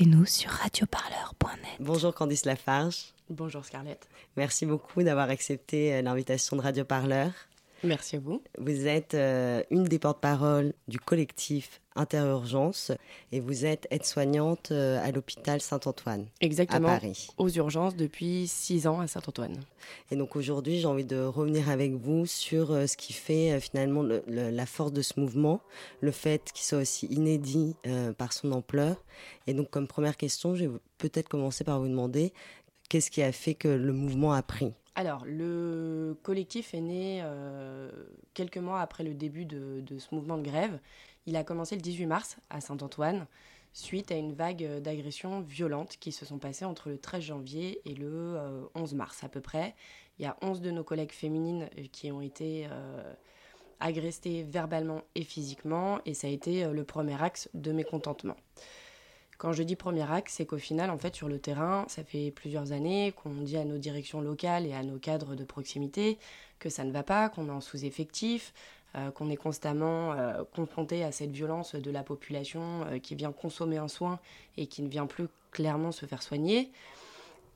Écoutez-nous sur radioparleur.net. Bonjour Candice Lafarge. Bonjour Scarlett. Merci beaucoup d'avoir accepté euh, l'invitation de Radio Parleur. Merci à vous. Vous êtes euh, une des porte-paroles du collectif Interurgence et vous êtes aide-soignante euh, à l'hôpital Saint-Antoine Exactement. à Paris. Aux urgences depuis six ans à Saint-Antoine. Et donc aujourd'hui, j'ai envie de revenir avec vous sur euh, ce qui fait finalement le, le, la force de ce mouvement, le fait qu'il soit aussi inédit par son ampleur. Et donc comme première question, je vais peut-être commencer par vous demander qu'est-ce qui a fait que le mouvement a pris? Alors, le collectif est né euh, quelques mois après le début de, ce mouvement de grève. Il a commencé le 18 mars à Saint-Antoine, suite à une vague d'agressions violentes qui se sont passées entre le 13 janvier et le euh, 11 mars à peu près. Il y a 11 de nos collègues féminines qui ont été euh, agressées verbalement et physiquement, et ça a été le premier axe de mécontentement. Quand je dis premier axe, c'est qu'au final, en fait, sur le terrain, ça fait plusieurs années qu'on dit à nos directions locales et à nos cadres de proximité que ça ne va pas, qu'on est en sous-effectif, euh, qu'on est constamment euh, confronté à cette violence de la population euh, qui vient consommer un soin et qui ne vient plus clairement se faire soigner.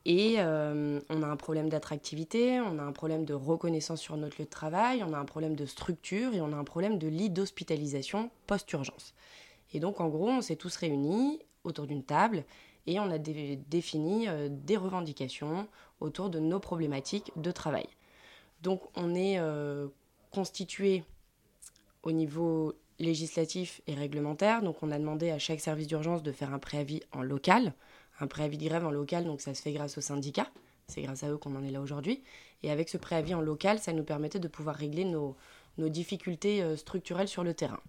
Et on a un problème d'attractivité, on a un problème de reconnaissance sur notre lieu de travail, on a un problème de structure et on a un problème de lit d'hospitalisation post-urgence. Et donc, en gros, on s'est tous réunis autour d'une table et on a dé défini euh, des revendications autour de nos problématiques de travail. Donc on est euh, constitué au niveau législatif et réglementaire, donc on a demandé à chaque service d'urgence de faire un préavis en local, un préavis de grève en local, donc ça se fait grâce aux syndicats, c'est grâce à eux qu'on en est là aujourd'hui, et avec ce préavis en local, ça nous permettait de pouvoir régler nos, nos difficultés euh, structurelles sur le terrain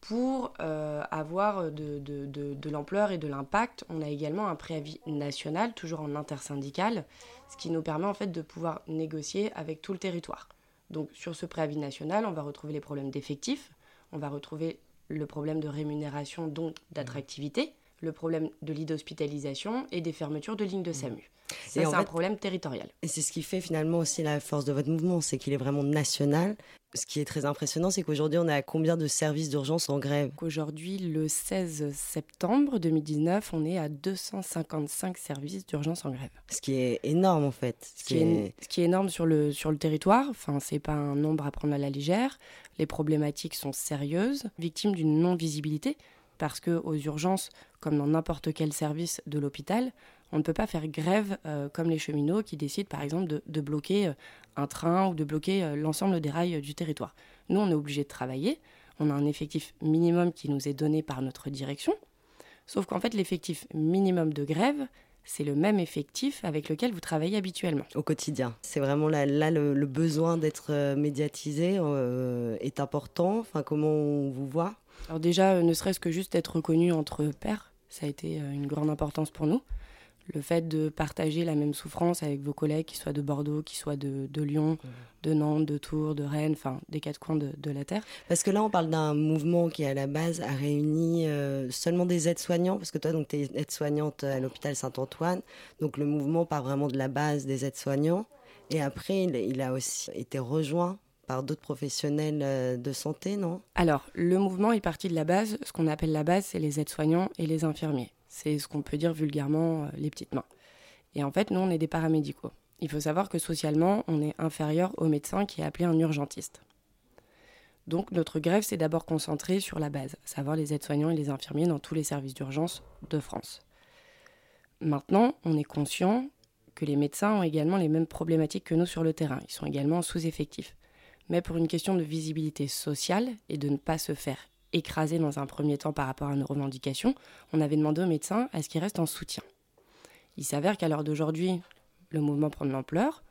pour euh, avoir de, de, de, de l'ampleur et de l'impact, on a également un préavis national, toujours en intersyndical, ce qui nous permet en fait de pouvoir négocier avec tout le territoire. Donc sur ce préavis national, on va retrouver les problèmes d'effectifs, on va retrouver le problème de rémunération, donc d'attractivité, le problème de lit d'hospitalisation et des fermetures de lignes de SAMU. Ça, c'est un problème territorial. Et c'est ce qui fait finalement aussi la force de votre mouvement, c'est qu'il est vraiment national. Ce qui est très impressionnant, c'est qu'aujourd'hui, on a combien de services d'urgence en grève? Aujourd'hui, le 16 septembre 2019, on est à 255 services d'urgence en grève. Ce qui est énorme, en fait. Ce, ce qui, est... est... ce qui est énorme sur le, sur le territoire. Enfin, c'est pas un nombre à prendre à la légère. Les problématiques sont sérieuses, victimes d'une non-visibilité parce qu'aux urgences, comme dans n'importe quel service de l'hôpital, on ne peut pas faire grève euh, comme les cheminots qui décident par exemple de, de bloquer euh, un train ou de bloquer euh, l'ensemble des rails du territoire. Nous, on est obligé de travailler, on a un effectif minimum qui nous est donné par notre direction, sauf qu'en fait l'effectif minimum de grève, c'est le même effectif avec lequel vous travaillez habituellement. Au quotidien. C'est vraiment là, là le, le, besoin d'être médiatisé euh, est important. Enfin, comment on vous voit? Alors déjà, ne serait-ce que juste être reconnu entre pairs, ça a été une grande importance pour nous. Le fait de partager la même souffrance avec vos collègues, qui soient de Bordeaux, qui soient de, de Lyon, mmh. de Nantes, de Tours, de Rennes, enfin des quatre coins de, de, la Terre. Parce que là, on parle d'un mouvement qui, à la base, a réuni euh, seulement des aides-soignants, parce que toi, tu es aide-soignante à l'hôpital Saint-Antoine, donc le mouvement part vraiment de la base des aides-soignants. Et après, il, il a aussi été rejoint par d'autres professionnels euh, de santé, non? Alors, le mouvement est parti de la base. Ce qu'on appelle la base, c'est les aides-soignants et les infirmiers. C'est ce qu'on peut dire vulgairement euh, les petites mains. Et en fait, nous, on est des paramédicaux. Il faut savoir que socialement, on est inférieur au médecin qui est appelé un urgentiste. Donc notre grève s'est d'abord concentrée sur la base, à savoir les aides-soignants et les infirmiers dans tous les services d'urgence de France. Maintenant, on est conscient que les médecins ont également les mêmes problématiques que nous sur le terrain. Ils sont également sous-effectifs. Mais pour une question de visibilité sociale et de ne pas se faire écrasé dans un premier temps par rapport à nos revendications, on avait demandé aux médecins à ce qu'ils restent en soutien? Il s'avère qu'à l'heure d'aujourd'hui, le mouvement prend de l'ampleur,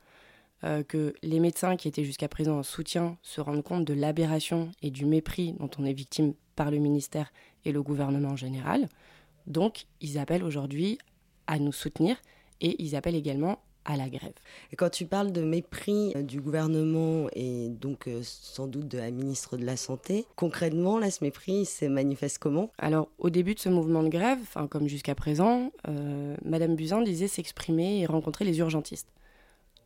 euh, que les médecins qui étaient jusqu'à présent en soutien se rendent compte de l'aberration et du mépris dont on est victime par le ministère et le gouvernement en général. Donc, ils appellent aujourd'hui à nous soutenir et ils appellent également à la grève. Et quand tu parles de mépris du gouvernement et donc euh, sans doute de la ministre de la Santé, concrètement, là, ce mépris se manifeste comment? Alors, au début de ce mouvement de grève, enfin, comme jusqu'à présent, euh, Madame Buzyn disait s'exprimer et rencontrer les urgentistes.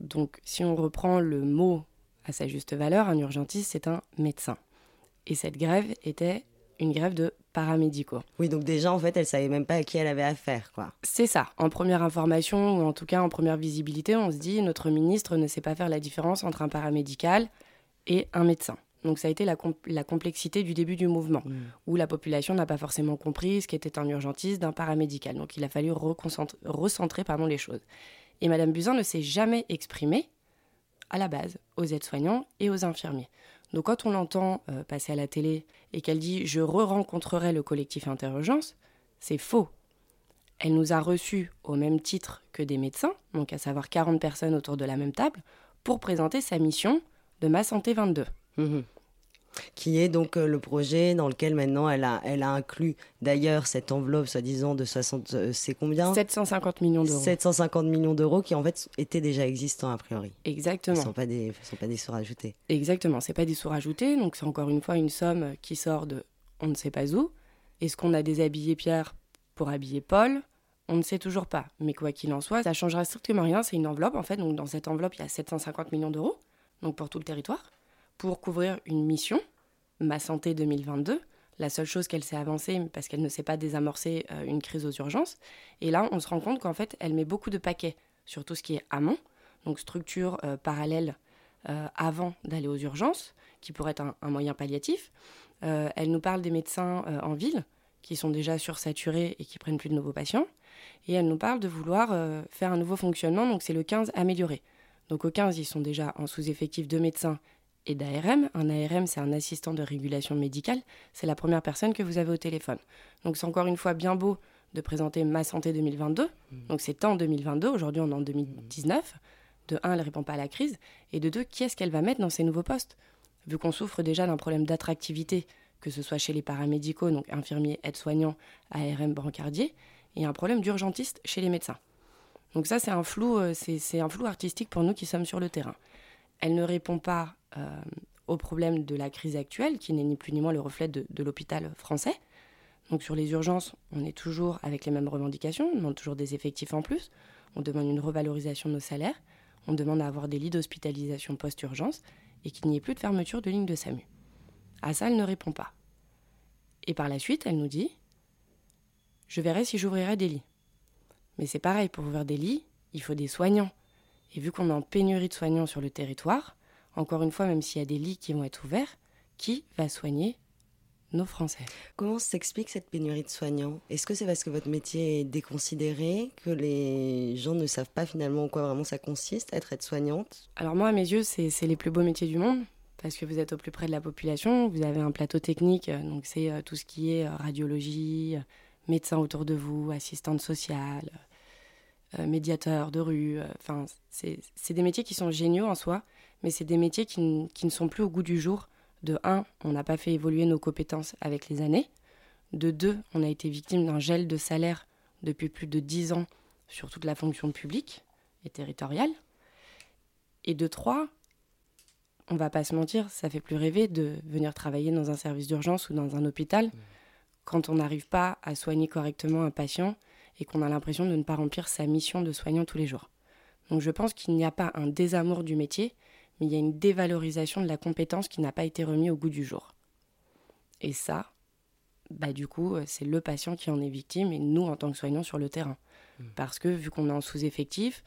Donc, si on reprend le mot à sa juste valeur, un urgentiste, c'est un médecin. Et cette grève était une grève de paramédicaux. Oui, donc déjà, en fait, elle savait même pas à qui elle avait affaire, quoi. C'est ça. En première information, ou en tout cas en première visibilité, on se dit notre ministre ne sait pas faire la différence entre un paramédical et un médecin. Donc ça a été la, complexité du début du mouvement, mm. où la population n'a pas forcément compris ce qu'était un urgentiste d'un paramédical. Donc il a fallu recentrer pardon, les choses. Et Madame Buzyn ne s'est jamais exprimée à la base aux aides-soignants et aux infirmiers. Donc quand on l'entend euh, passer à la télé et qu'elle dit je re-rencontrerai le collectif Interurgence, c'est faux. Elle nous a reçus au même titre que des médecins, donc à savoir 40 personnes autour de la même table, pour présenter sa mission de Ma Santé 22 qui est donc euh, le projet dans lequel maintenant elle a, elle a inclus d'ailleurs cette enveloppe soi-disant de 60, euh, c'est combien? 750 millions d'euros. 750 millions d'euros qui en fait étaient déjà existants a priori. Exactement. Ce ne sont pas des, sont pas des sous rajoutés. Exactement, c'est pas des sous rajoutés, donc c'est encore une fois une somme qui sort de on ne sait pas où. Est-ce qu'on a déshabillé Pierre pour habiller Paul? On ne sait toujours pas, mais quoi qu'il en soit, ça changera strictement rien. C'est une enveloppe en fait, donc dans cette enveloppe il y a 750 millions d'euros, donc pour tout le territoire pour couvrir une mission, Ma Santé 2022. La seule chose qu'elle s'est avancée, parce qu'elle ne sait pas désamorcer euh, une crise aux urgences. Et là, on se rend compte qu'en fait, elle met beaucoup de paquets sur tout ce qui est amont, donc structure euh, parallèle euh, avant d'aller aux urgences, qui pourrait être un, moyen palliatif. elle nous parle des médecins en ville, qui sont déjà sursaturés et qui prennent plus de nouveaux patients. Et elle nous parle de vouloir faire un nouveau fonctionnement, donc c'est le 15 amélioré. Donc au 15, ils sont déjà en sous-effectif de médecins et d'ARM. Un ARM, c'est un assistant de régulation médicale. C'est la première personne que vous avez au téléphone. Donc c'est encore une fois bien beau de présenter Ma Santé 2022. Mmh. Donc c'est en 2022, aujourd'hui on est en 2019. De un, elle ne répond pas à la crise. Et de deux, qui est-ce qu'elle va mettre dans ces nouveaux postes? Vu qu'on souffre déjà d'un problème d'attractivité, que ce soit chez les paramédicaux, donc infirmiers, aides-soignants, ARM, brancardiers, et un problème d'urgentiste chez les médecins. Donc ça, c'est un flou, euh, c'est un flou artistique pour nous qui sommes sur le terrain. Elle ne répond pas au problème de la crise actuelle, qui n'est ni plus ni moins le reflet de, l'hôpital français. Donc sur les urgences, on est toujours avec les mêmes revendications, on demande toujours des effectifs en plus, on demande une revalorisation de nos salaires, on demande à avoir des lits d'hospitalisation post-urgence et qu'il n'y ait plus de fermeture de ligne de SAMU. À ça, elle ne répond pas. Et par la suite, elle nous dit Je verrai si j'ouvrirai des lits. Mais c'est pareil, pour ouvrir des lits, il faut des soignants. Et vu qu'on est en pénurie de soignants sur le territoire, encore une fois, même s'il y a des lits qui vont être ouverts, qui va soigner nos Français? Comment s'explique cette pénurie de soignants? Est-ce que c'est parce que votre métier est déconsidéré, que les gens ne savent pas finalement en quoi vraiment ça consiste, être aide-soignante? Alors moi, à mes yeux, c'est les plus beaux métiers du monde, parce que vous êtes au plus près de la population, vous avez un plateau technique, euh, donc c'est euh, tout ce qui est euh, radiologie, médecin autour de vous, assistante sociale, médiateur de rue, enfin, c'est des métiers qui sont géniaux en soi, mais c'est des métiers qui, ne sont plus au goût du jour. De un, on n'a pas fait évoluer nos compétences avec les années. De deux, on a été victime d'un gel de salaire depuis plus de dix ans sur toute la fonction publique et territoriale. Et de trois, on va pas se mentir, ça fait plus rêver de venir travailler dans un service d'urgence ou dans un hôpital mmh. quand on n'arrive pas à soigner correctement un patient et qu'on a l'impression de ne pas remplir sa mission de soignant tous les jours. Donc je pense qu'il n'y a pas un désamour du métier, mais il y a une dévalorisation de la compétence qui n'a pas été remise au goût du jour. Et ça, bah du coup, euh, c'est le patient qui en est victime et nous en tant que soignants sur le terrain. Mmh. Parce que vu qu'on est en sous-effectif,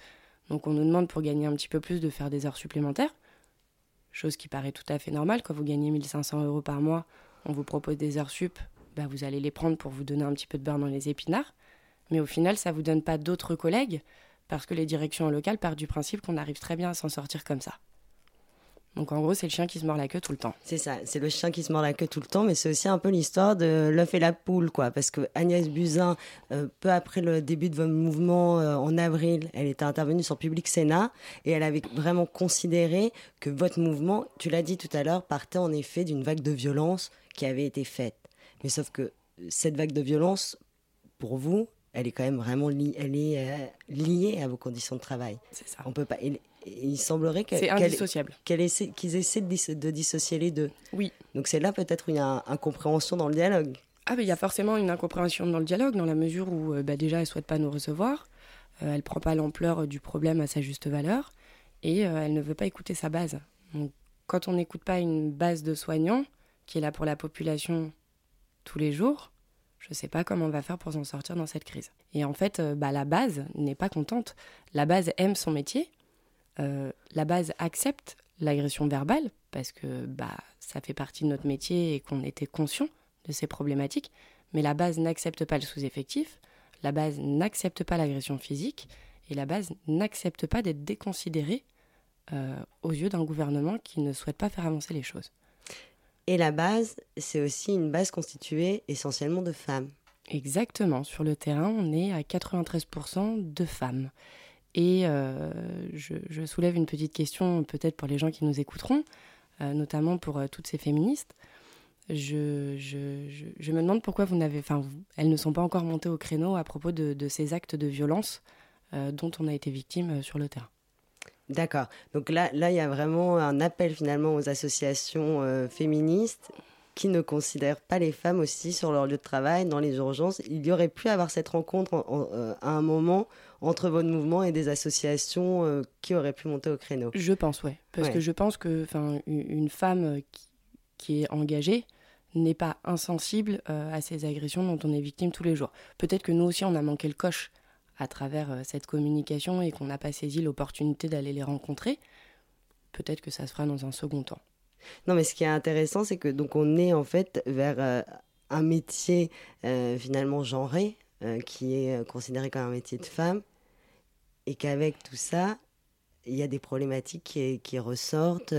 donc on nous demande pour gagner un petit peu plus de faire des heures supplémentaires, chose qui paraît tout à fait normale. Quand vous gagnez 1500 euros par mois, on vous propose des heures sup, bah vous allez les prendre pour vous donner un petit peu de beurre dans les épinards. Mais au final, ça ne vous donne pas d'autres collègues parce que les directions locales partent du principe qu'on arrive très bien à s'en sortir comme ça. Donc en gros, c'est le chien qui se mord la queue tout le temps. C'est ça, c'est le chien qui se mord la queue tout le temps, mais c'est aussi un peu l'histoire de l'œuf et la poule, quoi. Parce que Agnès Buzyn, euh, peu après le début de votre mouvement euh, en avril, elle était intervenue sur Public Sénat et elle avait vraiment considéré que votre mouvement, tu l'as dit tout à l'heure, partait en effet d'une vague de violence qui avait été faite. Mais sauf que cette vague de violence, pour vous, elle est quand même vraiment elle est, euh, liée à vos conditions de travail. C'est ça. On peut pas il semblerait c'est indissociable. qu'ils essaient de, dissocier les deux. Oui. Donc c'est là peut-être une incompréhension dans le dialogue. Ah, il y a forcément une incompréhension dans le dialogue, dans la mesure où euh, bah, déjà elle ne souhaite pas nous recevoir, euh, elle ne prend pas l'ampleur du problème à sa juste valeur, et euh, elle ne veut pas écouter sa base. Donc quand on n'écoute pas une base de soignants, qui est là pour la population tous les jours, Je ne sais pas comment on va faire pour s'en sortir dans cette crise. Et en fait, euh, bah, la base n'est pas contente. La base aime son métier. Euh, la base accepte l'agression verbale parce que bah, ça fait partie de notre métier et qu'on était conscient de ces problématiques. Mais la base n'accepte pas le sous-effectif. La base n'accepte pas l'agression physique. Et la base n'accepte pas d'être déconsidérée euh, aux yeux d'un gouvernement qui ne souhaite pas faire avancer les choses. Et la base, c'est aussi une base constituée essentiellement de femmes. Exactement. Sur le terrain, on est à 93% de femmes. Et euh, je, soulève une petite question, peut-être pour les gens qui nous écouteront, euh, notamment pour euh, toutes ces féministes. Je, me demande pourquoi vous n'avez, elles ne sont pas encore montées au créneau à propos de, de ces actes de violence dont on a été victime sur le terrain. D'accord. Donc là, là, il y a vraiment un appel finalement aux associations euh, féministes qui ne considèrent pas les femmes aussi sur leur lieu de travail, dans les urgences. Il y aurait pu avoir cette rencontre euh, à un moment entre votre mouvement et des associations euh, qui auraient pu monter au créneau. Je pense, oui. Parce que je pense que une femme qui, qui est engagée n'est pas insensible à ces agressions dont on est victime tous les jours. Peut-être que nous aussi, on a manqué le coche à travers euh, cette communication et qu'on n'a pas saisi l'opportunité d'aller les rencontrer, peut-être que ça se fera dans un second temps. Non, mais ce qui est intéressant, c'est que donc on est en fait vers euh, un métier euh, finalement genré, qui est considéré comme un métier de femme, et qu'avec tout ça, il y a des problématiques qui, qui, ressortent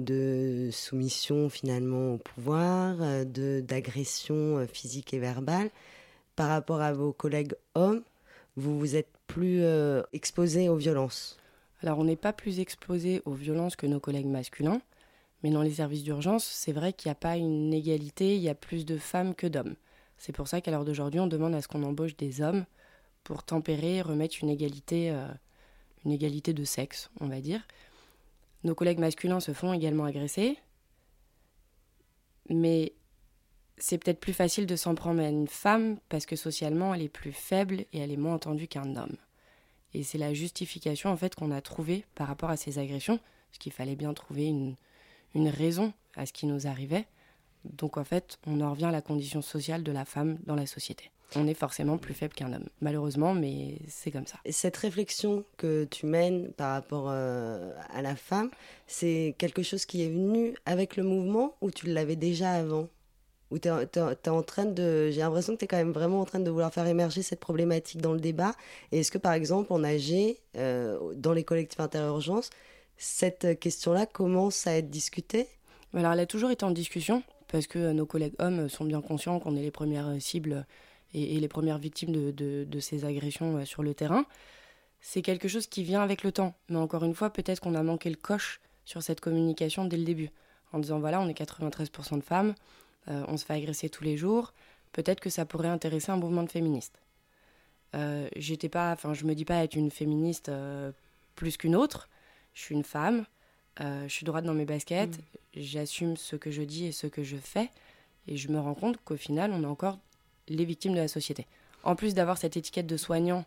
de soumission finalement au pouvoir, de d'agression physique et verbale par rapport à vos collègues hommes vous vous êtes plus euh, exposé aux violences Alors on n'est pas plus exposé aux violences que nos collègues masculins, mais dans les services d'urgence, c'est vrai qu'il n'y a pas une égalité, il y a plus de femmes que d'hommes. C'est pour ça qu'à l'heure d'aujourd'hui, on demande à ce qu'on embauche des hommes pour tempérer, remettre une égalité, euh, une égalité de sexe, on va dire. Nos collègues masculins se font également agresser, mais c'est peut-être plus facile de s'en prendre à une femme parce que socialement elle est plus faible et elle est moins entendue qu'un homme. Et c'est la justification en fait qu'on a trouvée par rapport à ces agressions, parce qu'il fallait bien trouver une, raison à ce qui nous arrivait. Donc en fait, on en revient à la condition sociale de la femme dans la société. On est forcément plus faible qu'un homme, malheureusement, mais c'est comme ça. Et cette réflexion que tu mènes par rapport euh, à la femme, c'est quelque chose qui est venu avec le mouvement ou tu l'avais déjà avant? Où tu en train de. J'ai l'impression que tu es quand même vraiment en train de vouloir faire émerger cette problématique dans le débat. Est-ce que, par exemple, en AG, euh, dans les collectifs interurgences, cette question-là commence à être discutée? Alors, elle a toujours été en discussion, parce que nos collègues hommes sont bien conscients qu'on est les premières cibles et, les premières victimes de, ces agressions euh, sur le terrain. C'est quelque chose qui vient avec le temps. Mais encore une fois, peut-être qu'on a manqué le coche sur cette communication dès le début. En disant, voilà, on est 93% de femmes euh, on se fait agresser tous les jours, peut-être que ça pourrait intéresser un mouvement de féministes. Euh, j'étais pas, enfin, je me dis pas être une féministe euh, plus qu'une autre. Je suis une femme, je suis droite dans mes baskets, mm. j'assume ce que je dis et ce que je fais, et je me rends compte qu'au final, on est encore les victimes de la société. En plus d'avoir cette étiquette de soignant,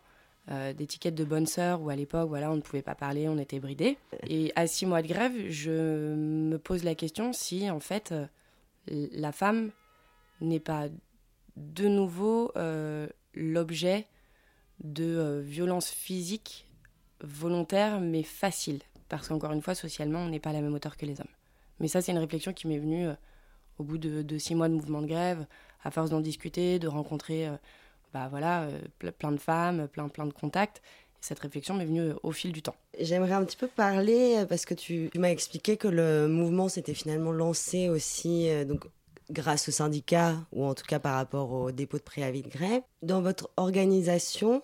d'étiquette de bonne sœur, où à l'époque, voilà, on ne pouvait pas parler, on était bridé. Et à six mois de grève, je me pose la question si, en fait, la femme n'est pas de nouveau euh, l'objet de euh, violences physiques volontaires mais faciles. Parce qu'encore une fois, socialement, on n'est pas à la même hauteur que les hommes. Mais ça, c'est une réflexion qui m'est venue euh, au bout de, six mois de mouvement de grève, à force d'en discuter, de rencontrer bah, voilà, plein de femmes, plein, plein de contacts cette réflexion m'est venue au fil du temps. J'aimerais un petit peu parler, euh, parce que tu, m'as expliqué que le mouvement s'était finalement lancé aussi euh, donc, grâce au syndicat, ou en tout cas par rapport au dépôt de préavis de grève. Dans votre organisation,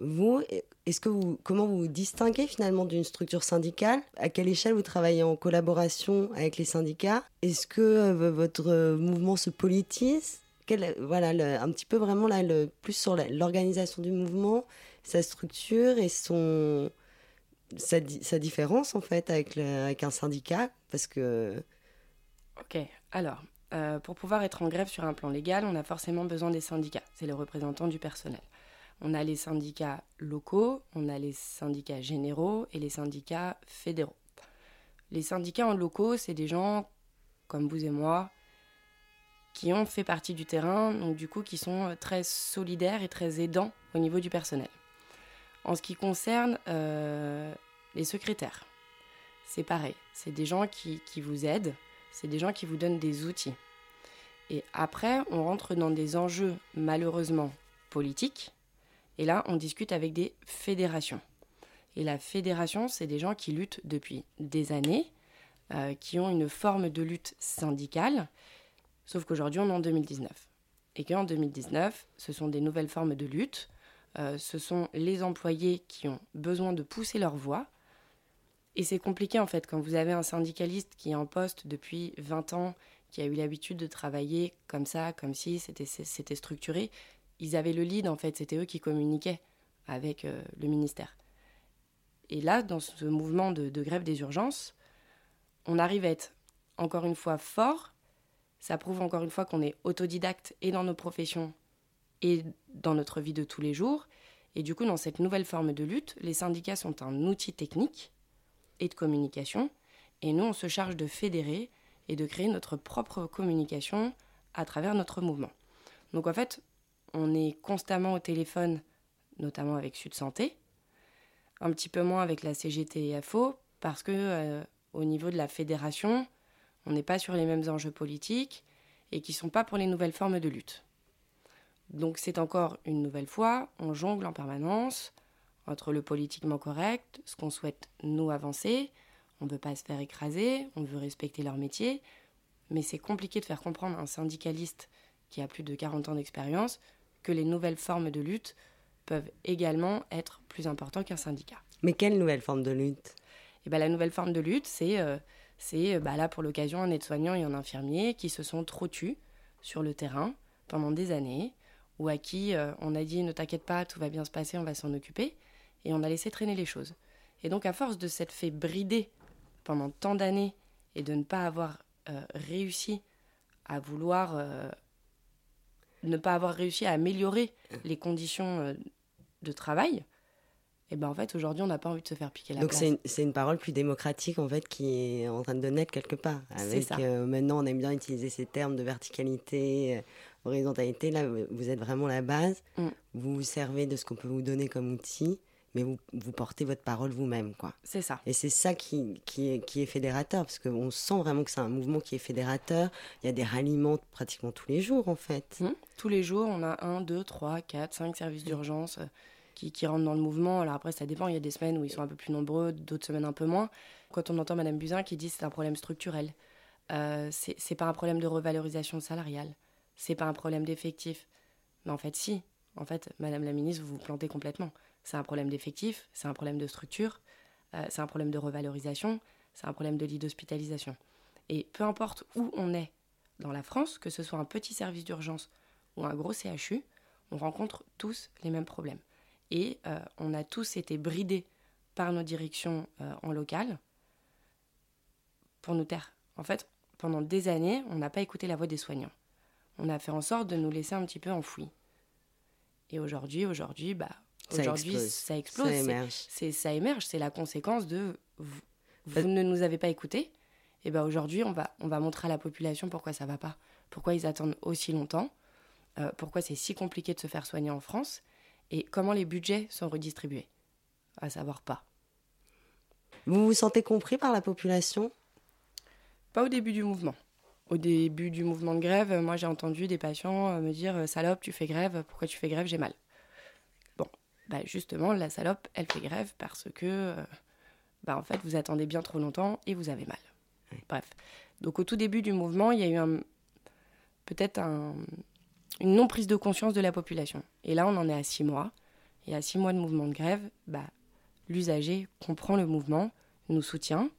vous, est-ce que vous, comment vous vous distinguez finalement d'une structure syndicale? À quelle échelle vous travaillez en collaboration avec les syndicats? Est-ce que euh, votre mouvement se politise? Voilà, un petit peu vraiment là, le, plus sur l'organisation du mouvement sa structure et son sa, différence en fait avec, avec un syndicat parce que ok alors euh, pour pouvoir être en grève sur un plan légal on a forcément besoin des syndicats. C'est les représentants du personnel. On a les syndicats locaux on a les syndicats généraux et les syndicats fédéraux. Les syndicats en locaux c'est des gens comme vous et moi qui ont fait partie du terrain, donc du coup qui sont très solidaires et très aidants au niveau du personnel. En ce qui concerne les secrétaires, c'est pareil. C'est des gens qui, qui vous aident, c'est des gens qui vous donnent des outils. Et après, on rentre dans des enjeux malheureusement politiques. Et là, on discute avec des fédérations. Et la fédération, c'est des gens qui luttent depuis des années, euh, qui ont une forme de lutte syndicale. Sauf qu'aujourd'hui, on est en 2019. Et qu'en 2019, ce sont des nouvelles formes de lutte. Euh, ce sont les employés qui ont besoin de pousser leur voix, et c'est compliqué en fait quand vous avez un syndicaliste qui est en poste depuis 20 ans, qui a eu l'habitude de travailler comme ça, comme si c'était structuré. Ils avaient le lead en fait, c'était eux qui communiquaient avec euh, le ministère. Et là, dans ce mouvement de, de grève des urgences, on arrive à être encore une fois fort. Ça prouve encore une fois qu'on est autodidacte et dans nos professions et dans notre vie de tous les jours. Et du coup, dans cette nouvelle forme de lutte, les syndicats sont un outil technique et de communication. Et nous, on se charge de fédérer et de créer notre propre communication à travers notre mouvement. Donc en fait, on est constamment au téléphone, notamment avec Sud Santé, un petit peu moins avec la CGT et FO, parce que euh, au niveau de la fédération, on n'est pas sur les mêmes enjeux politiques et qui ne sont pas pour les nouvelles formes de lutte. Donc c'est encore une nouvelle fois, on jongle en permanence, entre le politiquement correct, ce qu'on souhaite nous avancer, on ne veut pas se faire écraser, on veut respecter leur métier, mais c'est compliqué de faire comprendre à un syndicaliste qui a plus de 40 ans d'expérience que les nouvelles formes de lutte peuvent également être plus importantes qu'un syndicat. Mais quelle nouvelle forme de lutte? Et eh ben, La nouvelle forme de lutte, c'est euh, c'est bah, là pour l'occasion un aide-soignant et un infirmier qui se sont trop tus sur le terrain pendant des années, ou à qui euh, on a dit ne t'inquiète pas, tout va bien se passer, on va s'en occuper, et on a laissé traîner les choses. Et donc à force de s'être fait brider pendant tant d'années et de ne pas avoir euh, réussi à vouloir euh, ne pas avoir réussi à améliorer les conditions de travail, et ben en fait aujourd'hui on n'a pas envie de se faire piquer la Donc c'est une, une, parole plus démocratique en fait qui est en train de naître quelque part. Avec maintenant on aime bien utiliser ces termes de verticalité, horizontalité. Là vous êtes vraiment la base. Mm. Vous vous servez de ce qu'on peut vous donner comme outil mais vous, vous portez votre parole vous-même, quoi. C'est ça. Et c'est ça qui, qui, est, qui est fédérateur, parce qu'on sent vraiment que c'est un mouvement qui est fédérateur. Il y a des ralliements pratiquement tous les jours, en fait. Mmh. Tous les jours, on a un, deux, trois, quatre, cinq services d'urgence euh, qui, qui, rentrent dans le mouvement. Alors après, ça dépend. Il y a des semaines où ils sont un peu plus nombreux, d'autres semaines un peu moins. Quand on entend Madame Buzyn qui dit que c'est un problème structurel, euh, c'est pas un problème de revalorisation salariale, c'est pas un problème d'effectif. Mais en fait, si. En fait, Madame la ministre, vous vous plantez complètement. C'est un problème d'effectif, c'est un problème de structure, euh, c'est un problème de revalorisation, c'est un problème de lit d'hospitalisation. Et peu importe où on est dans la France, que ce soit un petit service d'urgence ou un gros CHU, on rencontre tous les mêmes problèmes. Et euh, on a tous été bridés par nos directions euh, en local pour nous taire. En fait, pendant des années, on n'a pas écouté la voix des soignants. On a fait en sorte de nous laisser un petit peu enfouis. Et aujourd'hui, aujourd'hui, bah, Aujourd'hui, ça explose. Ça émerge. C'est, ça émerge. C'est la conséquence de vous, ne nous avez pas écoutés. Et ben aujourd'hui, on va, on va montrer à la population pourquoi ça va pas, pourquoi ils attendent aussi longtemps, euh, pourquoi c'est si compliqué de se faire soigner en France et comment les budgets sont redistribués. À savoir pas. Vous vous sentez compris par la population? Pas au début du mouvement. Au début du mouvement de grève, moi j'ai entendu des patients euh, me dire euh, Salope, tu fais grève, pourquoi tu fais grève, j'ai mal? Bah justement, la salope, elle fait grève parce que, euh, bah en fait, vous attendez bien trop longtemps et vous avez mal. Bref. Donc au tout début du mouvement, il y a eu un, peut-être un, une non-prise de conscience de la population. Et là, on en est à six mois. Et à six mois de mouvement de grève, bah, l'usager comprend le mouvement, nous soutient,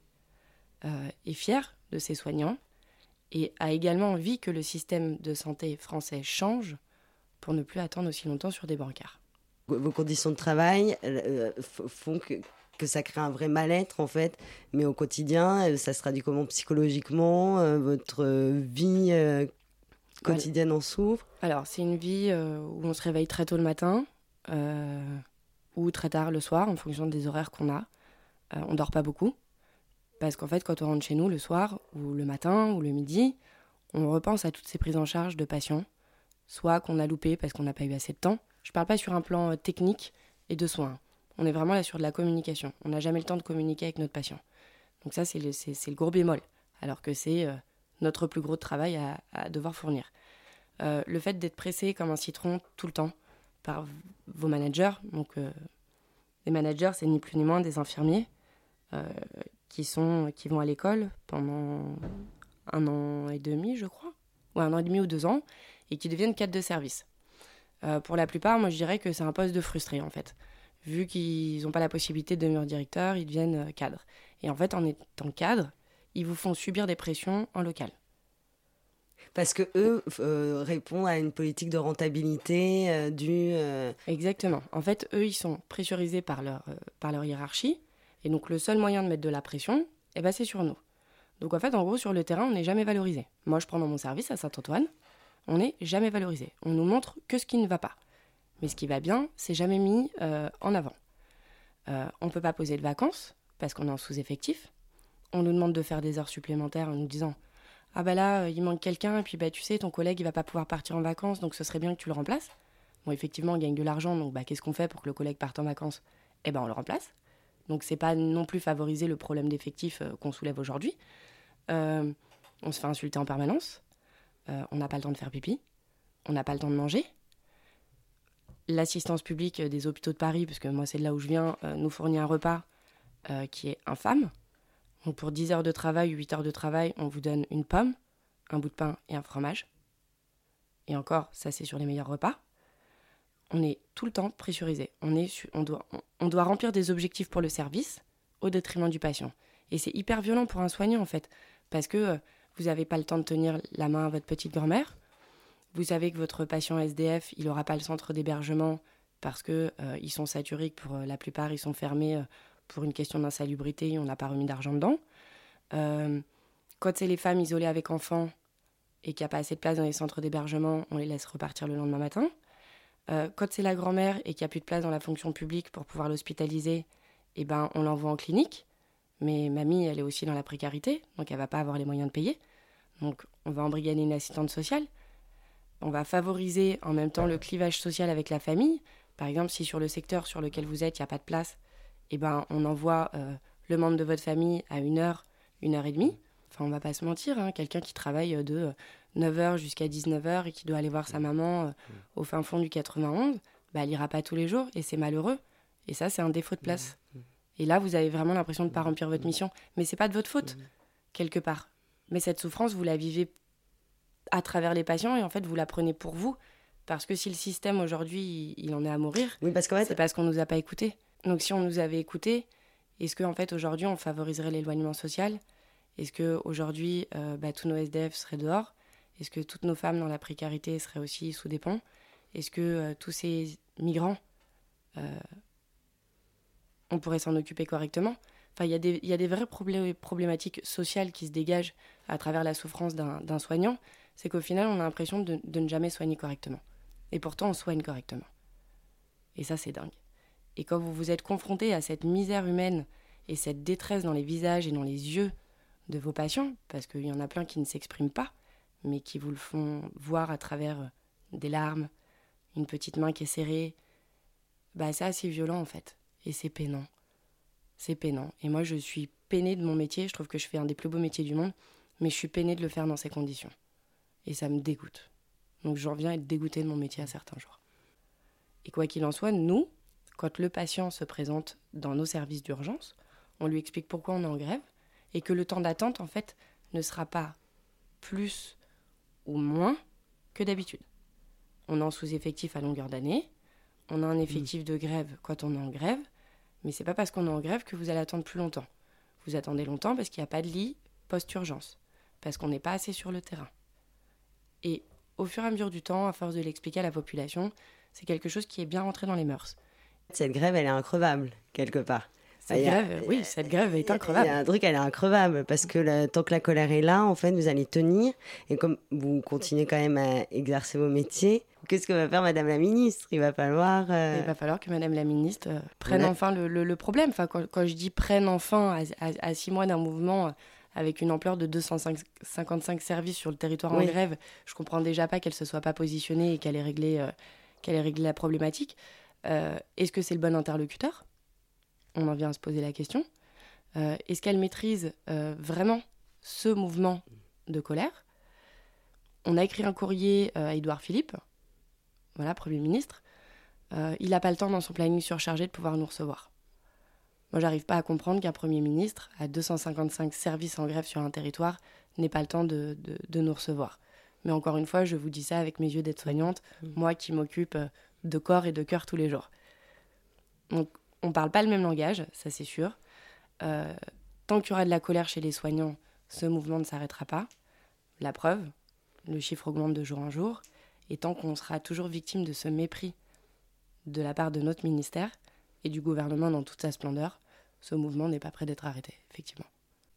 euh, est fier de ses soignants et a également envie que le système de santé français change pour ne plus attendre aussi longtemps sur des bancards vos conditions de travail euh, font que, que, ça crée un vrai mal-être en fait, mais au quotidien, euh, ça se traduit comment? Psychologiquement euh, Votre vie quotidienne en souffre? Alors, c'est une vie où on se réveille très tôt le matin ou très tard le soir en fonction des horaires qu'on a. on dort pas beaucoup parce qu'en fait, quand on rentre chez nous le soir ou le matin ou le midi, on repense à toutes ces prises en charge de patients, soit qu'on a loupé parce qu'on n'a pas eu assez de temps. Je ne parle pas sur un plan euh, technique et de soins. On est vraiment là sur de la communication. On n'a jamais le temps de communiquer avec notre patient. Donc ça, c'est le, le, gros bémol, alors que c'est euh, notre plus gros travail à, devoir fournir. Euh, le fait d'être pressé comme un citron tout le temps par vos managers, donc les managers, c'est ni plus ni moins des infirmiers qui, sont, qui vont à l'école pendant un an et demi, je crois, ou un an et demi ou deux ans, et qui deviennent cadres de service. Euh, pour la plupart, moi je dirais que c'est un poste de frustré en fait. Vu qu'ils n'ont pas la possibilité de devenir directeur, ils deviennent euh, cadres. Et en fait, en étant cadre, ils vous font subir des pressions en local. Parce que eux euh, répondent à une politique de rentabilité du. Exactement. En fait, eux, ils sont pressurisés par leur, par leur hiérarchie. Et donc, le seul moyen de mettre de la pression, eh ben, c'est sur nous. Donc, en fait, en gros, sur le terrain, on n'est jamais valorisé. Moi, je prends dans mon service à Saint-Antoine on n'est jamais valorisé. On nous montre que ce qui ne va pas. Mais ce qui va bien, c'est jamais mis euh, en avant. Euh, on ne peut pas poser de vacances parce qu'on est en sous-effectif. On nous demande de faire des heures supplémentaires en nous disant Ah bah là, euh, il manque quelqu'un, et puis bah tu sais, ton collègue il va pas pouvoir partir en vacances, donc ce serait bien que tu le remplaces. Bon, effectivement, on gagne de l'argent, donc bah, qu'est-ce qu'on fait pour que le collègue parte en vacances? Eh ben on le remplace. Donc c'est pas non plus favoriser le problème d'effectif qu'on soulève aujourd'hui. on se fait insulter en permanence. Euh, on n'a pas le temps de faire pipi, on n'a pas le temps de manger. L'assistance publique des hôpitaux de Paris, puisque moi c'est de là où je viens, euh, nous fournit un repas euh, qui est infâme. Donc pour 10 heures de travail, 8 heures de travail, on vous donne une pomme, un bout de pain et un fromage. Et encore, ça c'est sur les meilleurs repas. On est tout le temps pressurisé. On, est, on, doit, on doit remplir des objectifs pour le service au détriment du patient. Et c'est hyper violent pour un soignant en fait. Parce que vous n'avez pas le temps de tenir la main à votre petite grand-mère. Vous savez que votre patient SDF, il n'aura pas le centre d'hébergement parce qu'ils euh, ils sont saturés, pour euh, la plupart, ils sont fermés euh, pour une question d'insalubrité, on n'a pas remis d'argent dedans. quand c'est les femmes isolées avec enfants et qu'il n'y a pas assez de place dans les centres d'hébergement, on les laisse repartir le lendemain matin. Quand c'est la grand-mère et qu'il n'y a plus de place dans la fonction publique pour pouvoir l'hospitaliser, eh ben, on l'envoie en clinique. Mais mamie, elle est aussi dans la précarité, donc elle va pas avoir les moyens de payer. Donc on va embrigader une assistante sociale. On va favoriser en même temps le clivage social avec la famille. Par exemple, si sur le secteur sur lequel vous êtes, il n'y a pas de place, eh ben, on envoie euh, le membre de votre famille à une heure, une heure et demie. Enfin, on va pas se mentir, hein. quelqu'un qui travaille de 9h jusqu'à 19h et qui doit aller voir sa maman euh, au fin fond du 91, bah, elle ira pas tous les jours et c'est malheureux. Et ça, c'est un défaut de place. Et là, vous avez vraiment l'impression de ne pas remplir votre mission. Mais c'est pas de votre faute, quelque part. Mais cette souffrance, vous la vivez à travers les patients et en fait, vous la prenez pour vous. Parce que si le système aujourd'hui, il en est à mourir, oui, parce c'est parce qu'on nous a pas écoutés. Donc si on nous avait écoutés, est-ce qu'en fait aujourd'hui on favoriserait l'éloignement social? Est-ce que aujourd'hui euh, bah, tous nos SDF seraient dehors? Est-ce que toutes nos femmes dans la précarité seraient aussi sous des ponts? Est-ce que euh, tous ces migrants euh, on pourrait s'en occuper correctement? Enfin, il y, a des vraies problématiques sociales qui se dégagent à travers la souffrance d'un soignant. C'est qu'au final, on a l'impression de, ne jamais soigner correctement. Et pourtant, on soigne correctement. Et ça, c'est dingue. Et quand vous vous êtes confronté à cette misère humaine et cette détresse dans les visages et dans les yeux de vos patients, parce qu'il y en a plein qui ne s'expriment pas, mais qui vous le font voir à travers des larmes, une petite main qui est serrée, bah c'est assez violent en fait et c'est peinant. C'est peinant. Et moi, je suis peinée de mon métier. Je trouve que je fais un des plus beaux métiers du monde, mais je suis peinée de le faire dans ces conditions. Et ça me dégoûte. Donc j'en viens à être dégoûtée de mon métier à certains jours. Et quoi qu'il en soit, nous, quand le patient se présente dans nos services d'urgence, on lui explique pourquoi on est en grève et que le temps d'attente, en fait, ne sera pas plus ou moins que d'habitude. On est en sous-effectif à longueur d'année, on a un effectif de grève quand on est en grève, mais c'est pas parce qu'on est en grève que vous allez attendre plus longtemps. Vous attendez longtemps parce qu'il n'y a pas de lit post-urgence, parce qu'on n'est pas assez sur le terrain. Et au fur et à mesure du temps, à force de l'expliquer à la population, c'est quelque chose qui est bien rentré dans les mœurs. Cette grève, elle est increvable, quelque part. Cette grève, oui, cette grève est increvable. Il y a un truc, elle est increvable, parce que tant que la colère est là, en fait, vous allez tenir. Et comme vous continuez quand même à exercer vos métiers, qu'est-ce que va faire Madame la Ministre? Il va falloir... Euh, Il va falloir que Madame la Ministre euh, prenne enfin le, le, problème. Enfin, quand, quand, je dis prenne enfin à, à, six mois d'un mouvement avec une ampleur de 255 services sur le territoire en grève, je comprends déjà pas qu'elle se soit pas positionnée et qu'elle ait réglé, euh, qu'elle ait réglé la problématique. Euh, est-ce que c'est le bon interlocuteur? On en vient à se poser la question. Euh, est-ce qu'elle maîtrise vraiment ce mouvement de colère? On a écrit un courrier à Édouard Philippe, voilà, Premier ministre. il n'a pas le temps dans son planning surchargé de pouvoir nous recevoir. Moi, j'arrive pas à comprendre qu'un Premier ministre, à 255 services en grève sur un territoire, n'ait pas le temps de, nous recevoir. Mais encore une fois, je vous dis ça avec mes yeux d'aide-soignante, mmh. moi qui m'occupe euh, de corps et de cœur tous les jours. Donc, on parle pas le même langage, ça c'est sûr. Euh, tant qu'il y aura de la colère chez les soignants, ce mouvement ne s'arrêtera pas. La preuve, le chiffre augmente de jour en jour. Et tant qu'on sera toujours victime de ce mépris de la part de notre ministère, et du gouvernement dans toute sa splendeur, ce mouvement n'est pas prêt d'être arrêté, effectivement.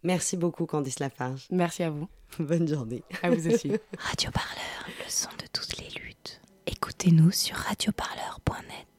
Merci beaucoup, Candice Lafarge. Merci à vous. Bonne journée. À vous aussi. Radio Parleur, le son de toutes les luttes. Écoutez-nous sur radioparleur.net.